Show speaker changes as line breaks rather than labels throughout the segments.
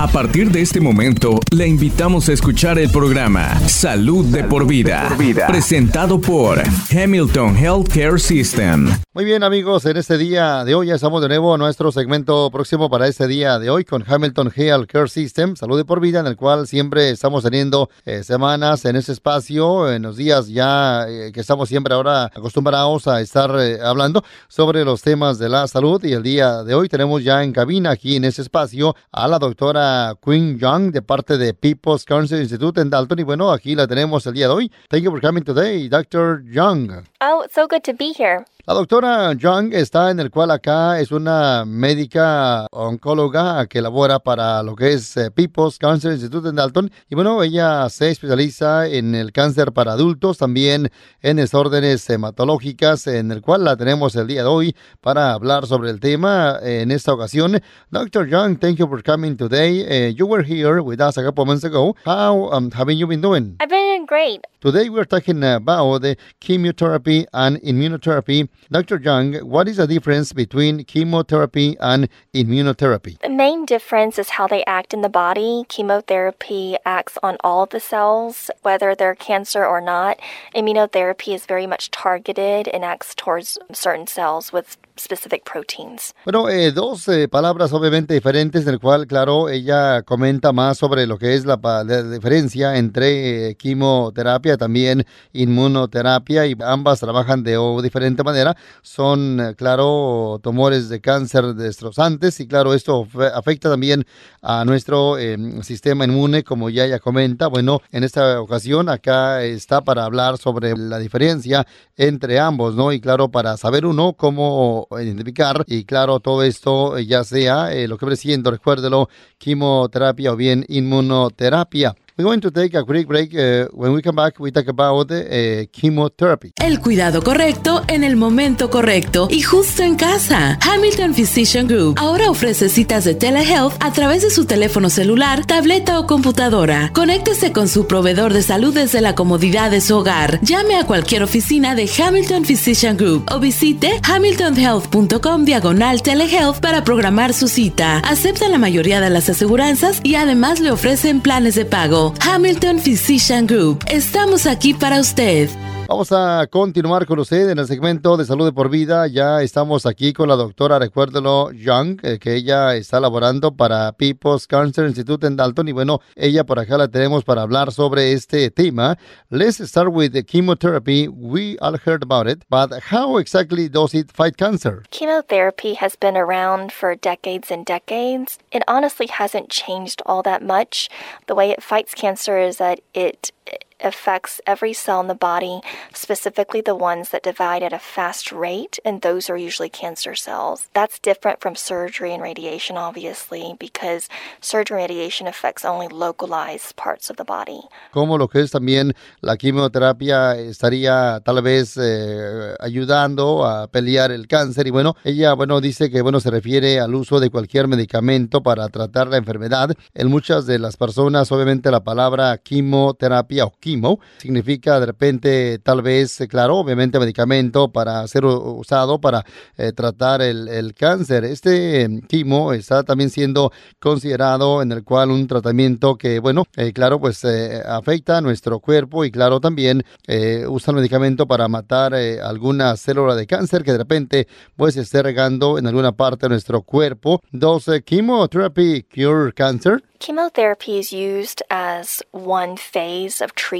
A partir de este momento, le invitamos a escuchar el programa Salud de por vida, presentado por Hamilton Healthcare System.
Muy bien amigos, en este día de hoy ya estamos de nuevo a nuestro segmento próximo para este día de hoy con Hamilton Healthcare System, Salud de por vida, en el cual siempre estamos teniendo eh, semanas en ese espacio, en los días ya eh, que estamos siempre ahora acostumbrados a estar eh, hablando sobre los temas de la salud y el día de hoy tenemos ya en cabina aquí en ese espacio a la doctora Queen Young de parte de People's Cancer Institute en Dalton. Y bueno, aquí la tenemos el día de hoy. Thank you for coming today, Dr. Young.
Oh, so good to be here.
La doctora Young está en el cual acá es una médica oncóloga que labora para lo que es eh, People's Cancer Institute en Dalton. Y bueno, ella se especializa en el cáncer para adultos, también en desórdenes hematológicas, en el cual la tenemos el día de hoy para hablar sobre el tema en esta ocasión. Dr. Young, thank you for coming today. Uh, you were here with us a couple months ago. How um, have you been doing?
I've been great.
Today we're talking about the chemotherapy and immunotherapy. Dr. Young, what is the difference between chemotherapy and immunotherapy?
The main difference is how they act in the body. Chemotherapy acts on all the cells, whether they're cancer or not. Immunotherapy is very much targeted and acts towards certain cells with
Bueno, eh, dos eh, palabras obviamente diferentes, en el cual, claro, ella comenta más sobre lo que es la, la diferencia entre eh, quimioterapia también inmunoterapia y ambas trabajan de diferente manera. Son, eh, claro, tumores de cáncer destrozantes y, claro, esto afecta también a nuestro em, sistema inmune, como ya ella comenta. Bueno, en esta ocasión acá está para hablar sobre la diferencia entre ambos, ¿no? Y, claro, para saber uno cómo identificar. Y claro, todo esto eh, ya sea eh, lo que siendo, recuérdelo, quimioterapia o bien inmunoterapia. We're going to take a quick break. Uh, when we come back, we talk about uh, chemotherapy.
El cuidado correcto en el momento correcto y justo en casa. Hamilton Physician Group ahora ofrece citas de telehealth a través de su teléfono celular, tableta o computadora. Conéctese con su proveedor de salud desde la comodidad de su hogar. Llame a cualquier oficina de Hamilton Physician Group o visite hamiltonhealth.com diagonal telehealth para programar su cita. Aceptan la mayoría de las aseguranzas y además le ofrecen planes de pago. Hamilton Physician Group. Estamos aquí para usted.
Vamos a continuar con usted en el segmento de salud por vida. Ya estamos aquí con la doctora, recuérdelo, Young, eh, que ella está laborando para People's Cancer Institute en Dalton. Y bueno, ella por acá la tenemos para hablar sobre este tema. Let's start with the chemotherapy. We all heard about it, but how exactly does it fight cancer?
Chemotherapy has been around for decades and decades. It honestly hasn't changed all that much. The way it fights cancer is that it affects every cell in the body, specifically the ones that divide at a fast rate, and those are usually cancer cells. That's different from surgery and radiation, obviously, because surgery and radiation affects only localized parts of the body.
Como lo que es también la quimioterapia estaría tal vez eh, ayudando a pelear el cáncer y bueno, ella bueno dice que bueno se refiere al uso de cualquier medicamento para tratar la enfermedad. En muchas de las personas obviamente la palabra quimioterapia o quimo significa de repente tal vez, eh, claro, obviamente medicamento para ser usado para eh, tratar el, el, cáncer. Este em, quimo está también siendo considerado en el cual un tratamiento que, bueno, eh, claro, pues afecta a nuestro cuerpo y claro también usa el medicamento para matar alguna célula de cáncer que de repente pues esté regando en alguna parte de nuestro cuerpo. Dos, chemotherapy cure cancer.
Chemotherapy is used as one phase of treatment.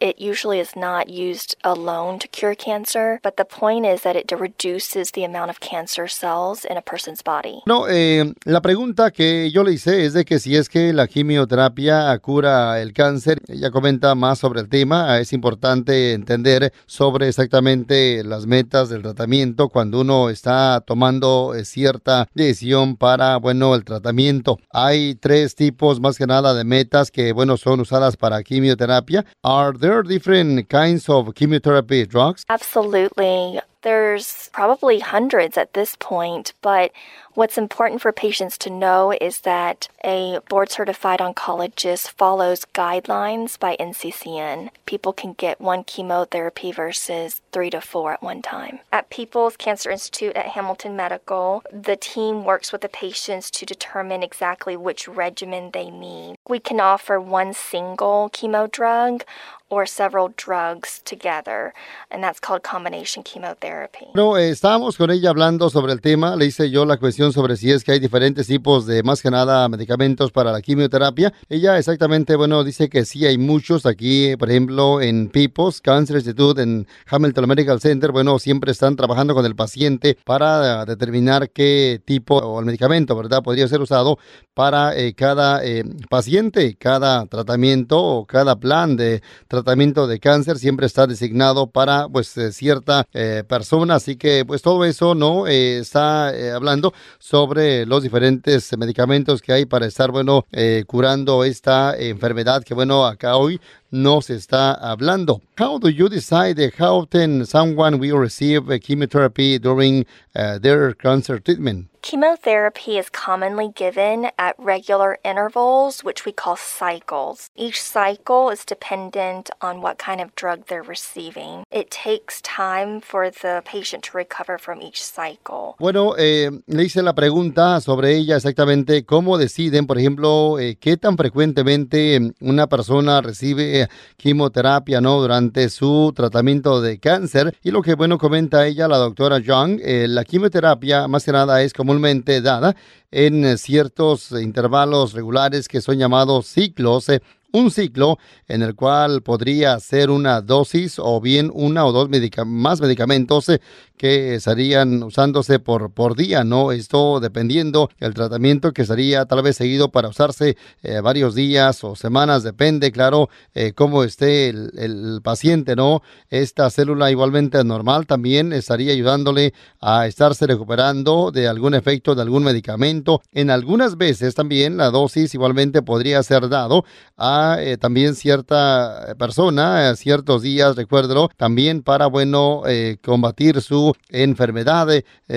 It usually is not used alone to cure cancer, but the point is that it reduces the amount of cancer cells in a person's body.
No, eh, la pregunta que yo le hice es de que si es que la quimioterapia cura el cáncer. Ella comenta más sobre el tema. Es importante entender sobre exactamente las metas del tratamiento cuando uno está tomando eh, cierta decisión para, bueno, el tratamiento. Hay tres tipos más que nada de metas que, bueno, son usadas para quimioterapia. Are there different kinds of chemotherapy drugs?
Absolutely. There's probably hundreds at this point, but What's important for patients to know is that a board certified oncologist follows guidelines by NCCN. People can get one chemotherapy versus three to four at one time. At People's Cancer Institute at Hamilton Medical, the team works with the patients to determine exactly which regimen they need. We can offer one single chemo drug or several drugs together, and that's called combination chemotherapy.
No, estábamos con ella hablando sobre el tema, le hice yo la cuestión sobre si es que hay diferentes tipos de, más que nada, medicamentos para la quimioterapia. Ella exactamente, bueno, dice que sí hay muchos aquí, por ejemplo, en People's Cancer Institute, en Hamilton Medical Center, bueno, siempre están trabajando con el paciente para determinar qué tipo o el medicamento, ¿verdad?, podría ser usado para eh, cada eh, paciente, cada tratamiento o cada plan de tratamiento de cáncer siempre está designado para pues eh, cierta eh, persona, así que pues todo eso no eh, está hablando sobre los diferentes medicamentos que hay para estar bueno curando esta enfermedad que bueno acá hoy no se está hablando. How do you decide how often someone will receive chemotherapy during their cancer treatment?
Chemotherapy is commonly given at regular intervals, which we call cycles. Each cycle is dependent on what kind of drug they're receiving. It takes time for the patient to recover from each cycle.
Bueno, eh, le hice la pregunta sobre ella exactamente cómo deciden, por ejemplo, eh, qué tan frecuentemente una persona recibe quimioterapia no durante su tratamiento de cáncer. Y lo que, bueno, comenta ella, la doctora Young, eh, la quimioterapia más que nada es como dada en ciertos intervalos regulares que son llamados ciclos eh, un ciclo en el cual podría ser una dosis o bien una o dos más medicamentos eh, que estarían usándose por, por día, ¿no? Esto dependiendo el tratamiento que sería tal vez seguido para usarse eh, varios días o semanas, depende, claro, eh, cómo esté el, el, paciente, ¿no? Esta célula igualmente normal también estaría ayudándole a estarse recuperando de algún efecto de algún medicamento. En algunas veces también la dosis igualmente podría ser dado a eh, también cierta persona, eh, ciertos días, recuérdelo, también para, bueno, eh, combatir su enfermedad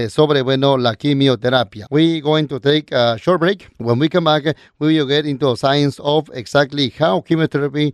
sobre, bueno, la quimioterapia. We're going to take a short break. When we come back, we will get into the science of exactly how chemotherapy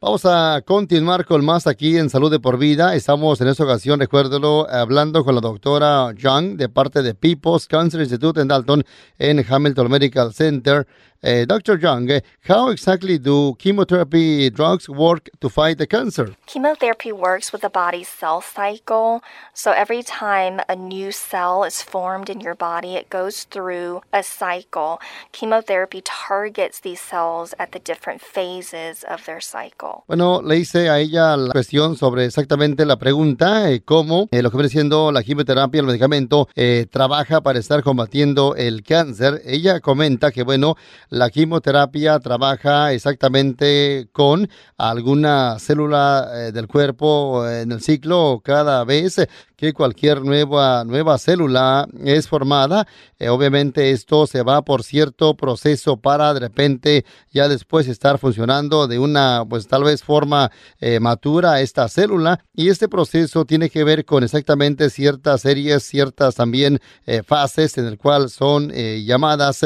Vamos a continuar con más aquí en Salud de por Vida. Estamos en esta ocasión, recuérdelo, hablando con la doctora Young de parte de People's Cancer Institute en Dalton en Hamilton Medical Center. Uh, Dr. Young, uh, how exactly do chemotherapy drugs work to fight the cancer?
Chemotherapy works with the body's cell cycle. So every time a new cell is formed in your body, it goes through a cycle. Chemotherapy targets these cells at the different phases of their cycle.
Bueno, le hice a ella la cuestión sobre exactamente la pregunta, eh, cómo eh, lo que viene siendo la quimioterapia, el medicamento, eh, trabaja para estar combatiendo el cáncer. Ella comenta que, bueno, la quimioterapia trabaja exactamente con alguna célula eh, del cuerpo en el ciclo cada vez que cualquier nueva, nueva célula es formada. Eh, obviamente esto se va por cierto proceso para de repente ya después estar funcionando de una pues tal vez forma eh, matura esta célula y este proceso tiene que ver con exactamente ciertas series, ciertas también eh, fases en el cual son llamadas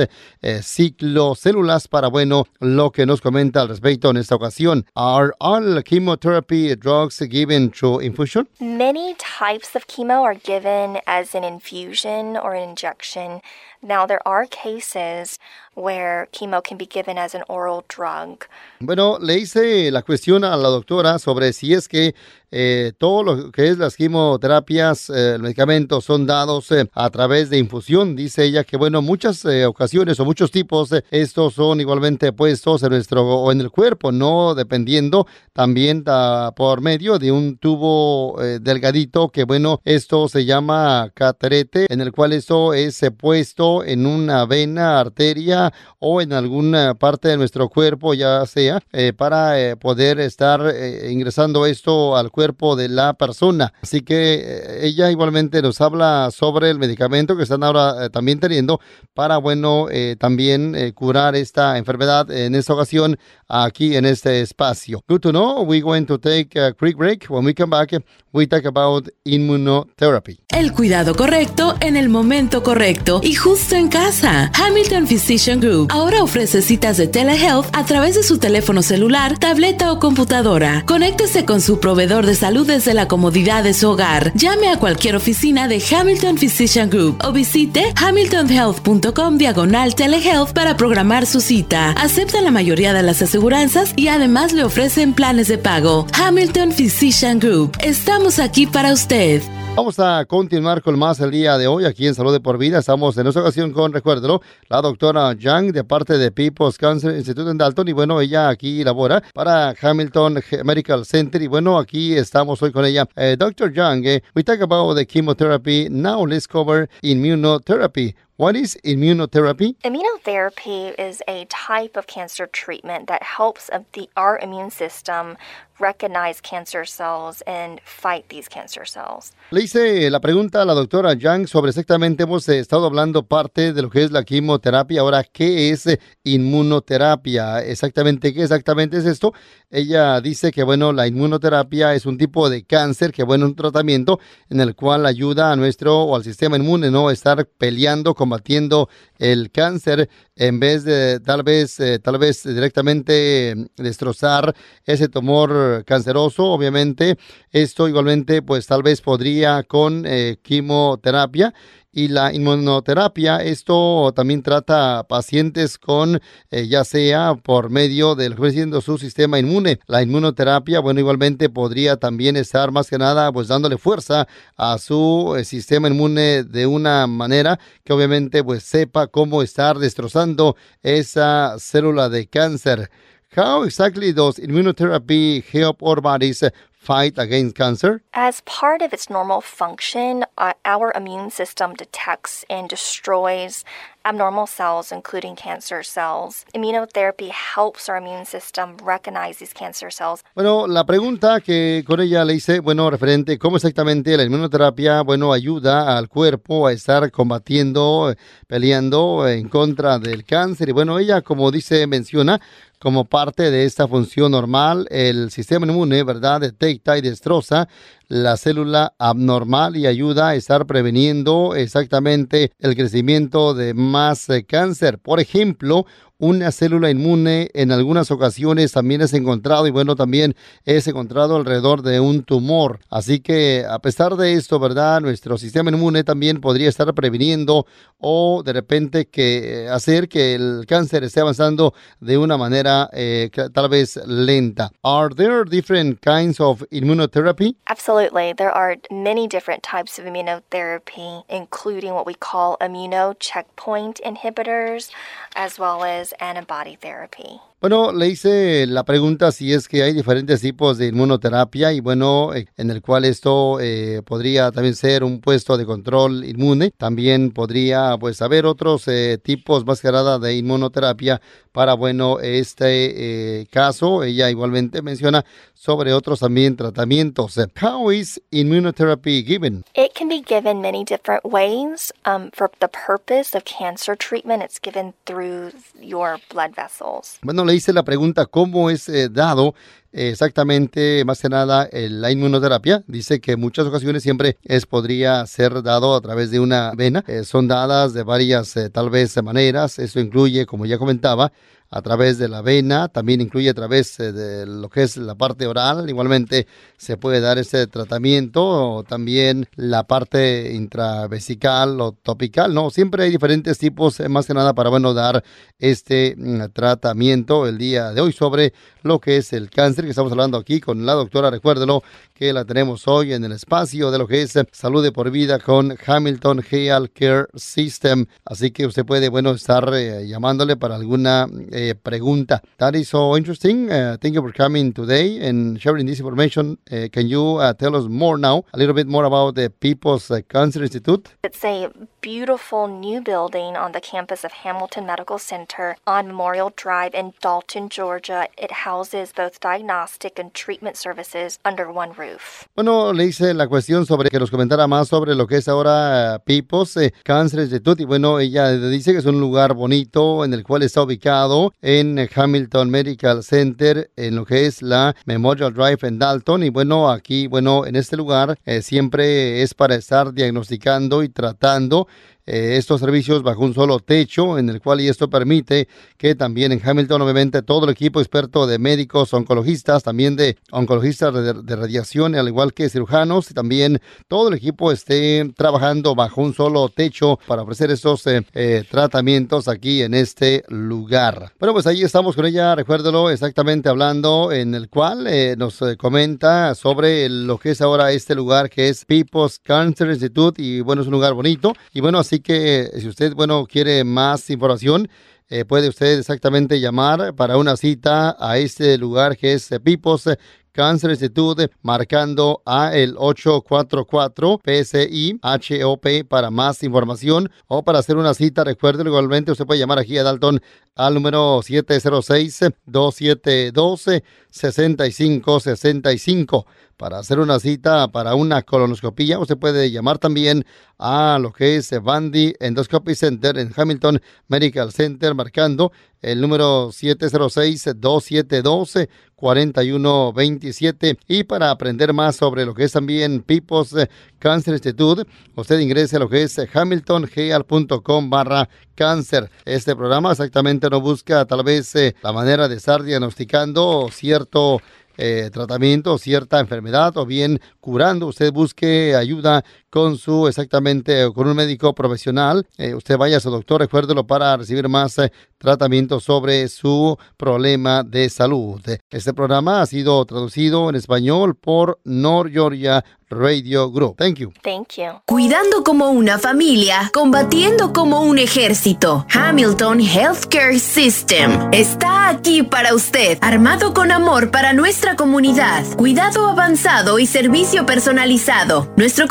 ciclocélulas para bueno lo que nos comenta al respecto en esta ocasión. Are all chemotherapy drugs given through infusion?
Many types of chemo are given as an infusion or an injection. Now, there are cases where chemo can be given as an oral drug.
Bueno, le hice la cuestión a la doctora sobre si es que eh, todo lo que es las quimioterapias, eh, medicamentos son dados eh, a través de infusión. Dice ella que, bueno, muchas eh, ocasiones o muchos tipos de estos son igualmente puestos en nuestro o en el cuerpo, no dependiendo también da, por medio de un tubo eh, delgadito que, bueno, esto se llama caterete, en el cual esto es eh, puesto en una vena, arteria o en alguna parte de nuestro cuerpo, ya sea eh, para eh, poder estar eh, ingresando esto al cuerpo de la persona. Así que eh, ella igualmente nos habla sobre el medicamento que están ahora eh, también teniendo para, bueno, eh, también curar esta enfermedad en esta ocasión aquí en este espacio. Good to know. We're going to take a quick break. When we come back, we talk about immunotherapy.
El cuidado correcto en el momento correcto y justo en casa. Hamilton Physician Group ahora ofrece citas de telehealth a través de su teléfono celular, tableta o computadora. Conéctese con su proveedor de salud desde la comodidad de su hogar. Llame a cualquier oficina de Hamilton Physician Group o visite hamiltonhealth.com diagonal telehealth para programar su cita. Aceptan la mayoría de las aseguranzas y además le ofrecen planes de pago. Hamilton Physician Group. Estamos aquí para usted.
Vamos a continuar con más el día de hoy aquí en Salud de por Vida. Estamos en esta ocasión con, recuérdelo, la doctora Yang de parte de People's Cancer Institute en Dalton. Y bueno, ella aquí labora para Hamilton Medical Center. Y bueno, aquí estamos hoy con ella. Eh, Dr. Yang, eh, we talk about the chemotherapy. Now let's cover immunotherapy. What is immunotherapy?
Immunotherapy is a type of cancer treatment that helps the, our immune system recognize cancer cells and fight these cancer cells.
Le hice la pregunta a la doctora Yang sobre exactamente, hemos eh, estado hablando parte de lo que es la quimioterapia. Ahora, ¿qué es inmunoterapia? Exactamente, ¿qué exactamente es esto? Ella dice que, bueno, la inmunoterapia es un tipo de cáncer que, bueno, un tratamiento en el cual ayuda a nuestro o al sistema inmune, ¿no? Estar peleando, combatiendo el cáncer en vez de tal vez, eh, tal vez directamente eh, destrozar ese tumor canceroso. Obviamente, esto igualmente, pues tal vez podría con eh, quimioterapia y la inmunoterapia. Esto también trata a pacientes con, eh, ya sea por medio del siendo su sistema inmune. La inmunoterapia, bueno, igualmente podría también estar más que nada, pues dándole fuerza a su eh, sistema inmune de una manera que obviamente, pues sepa cómo estar destrozando esa célula de cáncer. How exactly does immunotherapy help our bodies fight against cancer?
As part of its normal function, uh, our immune system detects and destroys abnormal cells, including cancer cells. Immunotherapy helps our immune system recognize these cancer cells.
Bueno, la pregunta que con ella le hice, bueno, referente cómo exactamente la inmunoterapia, bueno, ayuda al cuerpo a estar combatiendo, peleando en contra del cáncer. Y bueno, ella, como dice, menciona, como parte de esta función normal, el sistema inmune, ¿verdad?, detecta y destroza la célula abnormal y ayuda a estar preveniendo exactamente el crecimiento de más eh, cáncer. Por ejemplo, una célula inmune en algunas ocasiones también es encontrado y bueno, también es encontrado alrededor de un tumor. Así que a pesar de esto, ¿verdad? Nuestro sistema inmune también podría estar previniendo o de repente que eh, hacer que el cáncer esté avanzando de una manera eh, tal vez lenta. Are there different kinds of immunotherapy?
Absolutely. There are many different types of immunotherapy, including what we call immuno checkpoint inhibitors, as well as antibody therapy.
Bueno, le hice la pregunta si es que hay diferentes tipos de inmunoterapia y bueno, eh, en el cual esto eh, podría también ser un puesto de control inmune. También podría pues haber otros eh, tipos más que nada de inmunoterapia para bueno, este eh, caso. Ella igualmente menciona sobre otros también tratamientos. How is immunotherapy given?
It can be given many different ways. Um, for the purpose of cancer treatment, it's given through your blood vessels.
Bueno, hice la pregunta cómo es eh, dado eh, exactamente, más que nada, la inmunoterapia. Dice que en muchas ocasiones siempre es podría ser dado a través de una vena. Eh, son dadas de varias, tal vez, maneras. Eso incluye, como ya comentaba, a través de la vena, también incluye a través eh, de lo que es la parte oral, igualmente se puede dar ese tratamiento, o también la parte intravesical o topical, ¿no? Siempre hay diferentes tipos, eh, más que nada para, bueno, dar este mm, tratamiento el día de hoy sobre lo que es el cáncer que estamos hablando aquí con la doctora. Recuérdelo que la tenemos hoy en el espacio de lo que es salud de por vida con Hamilton Health Care System. Así que usted puede, bueno, estar eh, llamándole para alguna eh, pregunta. That is so interesting. Uh, thank you for coming today and sharing this information. Uh, can you uh, tell us more now, a little bit more about the People's Cancer Institute?
It's a beautiful new building on the campus of Hamilton Medical Center on Memorial Drive in Dalton, Georgia. It houses both diagnostic and treatment services under one roof.
Bueno, le hice la cuestión sobre que nos comentara más sobre lo que es ahora People's Cancer Institute y bueno, ella dice que es un lugar bonito en el cual está ubicado en Hamilton Medical Center en lo que es la Memorial Drive en Dalton y bueno, aquí, bueno, en este lugar eh, siempre es para estar diagnosticando y tratando eh, estos servicios bajo un solo techo, en el cual y esto permite que también en Hamilton, obviamente, todo el equipo experto de médicos, oncologistas, también de oncologistas de, radiación, al igual que cirujanos, y también todo el equipo esté trabajando bajo un solo techo para ofrecer estos eh, eh, tratamientos aquí en este lugar. Bueno, pues ahí estamos con ella, recuérdelo, exactamente hablando, en el cual nos comenta sobre lo que es ahora este lugar que es People's Cancer Institute, y bueno, es un lugar bonito, y bueno, así que si usted, bueno, quiere más información, eh, puede usted exactamente llamar para una cita a este lugar que es Pipos Cancer Institute, marcando a el 844 PSI HOP para más información o para hacer una cita. Recuerde, igualmente usted puede llamar aquí a Dalton al número 706-272-6565 para hacer una cita para una colonoscopía. Usted puede llamar también a lo que es Bandy Endoscopy Center en Hamilton Medical Center, marcando el número 706-272-4127. Y para aprender más sobre lo que es también People's Cancer Institute, usted ingrese a lo que es hamiltongeal.com barra cáncer. Este programa exactamente no busca tal vez eh, la manera de estar diagnosticando cierto eh, tratamiento, cierta enfermedad o bien curando, usted busque ayuda con su exactamente con un médico profesional. Eh, usted vaya a su doctor, recuérdelo para recibir más eh, tratamiento sobre su problema de salud. Este programa ha sido traducido en español por Nor Georgia Radio Group. Thank you.
Thank you.
Cuidando como una familia, combatiendo como un ejército. Hamilton Healthcare System está aquí para usted, armado con amor para nuestra comunidad, cuidado avanzado y servicio personalizado. Nuestro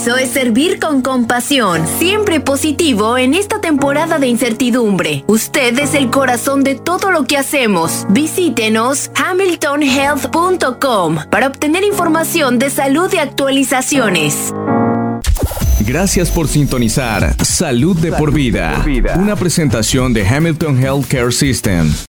compromiso es servir con compasión, siempre positivo en esta temporada de incertidumbre. Usted es el corazón de todo lo que hacemos. Visítenos hamiltonhealth.com para obtener información de salud y actualizaciones.
Gracias por sintonizar Salud de por vida, una presentación de Hamilton Healthcare System.